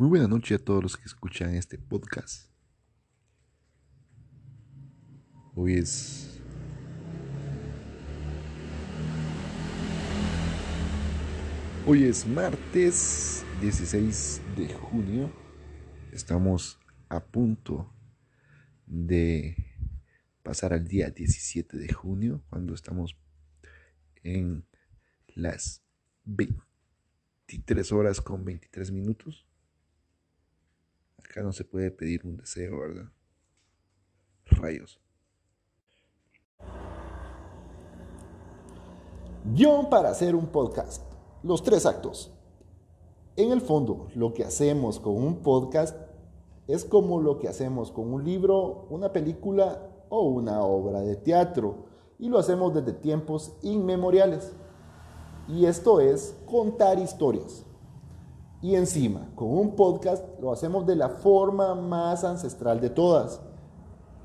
Muy buena noche a todos los que escuchan este podcast. Hoy es Hoy es martes 16 de junio. Estamos a punto de pasar al día 17 de junio cuando estamos en las 23 horas con 23 minutos. Acá no se puede pedir un deseo, ¿verdad? Rayos. Guión para hacer un podcast. Los tres actos. En el fondo, lo que hacemos con un podcast es como lo que hacemos con un libro, una película o una obra de teatro. Y lo hacemos desde tiempos inmemoriales. Y esto es contar historias. Y encima, con un podcast lo hacemos de la forma más ancestral de todas.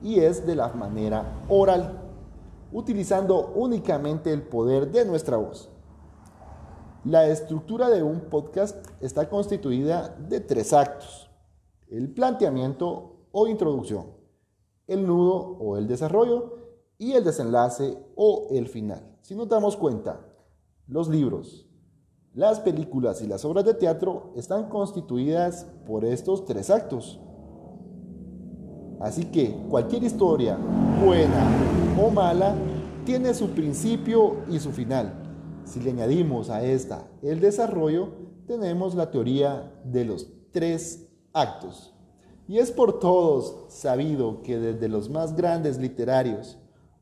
Y es de la manera oral, utilizando únicamente el poder de nuestra voz. La estructura de un podcast está constituida de tres actos. El planteamiento o introducción, el nudo o el desarrollo y el desenlace o el final. Si nos damos cuenta, los libros, las películas y las obras de teatro están constituidas por estos tres actos. Así que cualquier historia, buena o mala, tiene su principio y su final. Si le añadimos a esta el desarrollo, tenemos la teoría de los tres actos. Y es por todos sabido que desde los más grandes literarios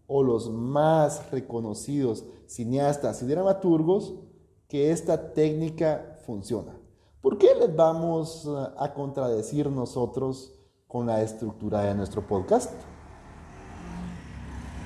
o los más reconocidos cineastas y dramaturgos, que esta técnica funciona. ¿Por qué les vamos a contradecir nosotros con la estructura de nuestro podcast?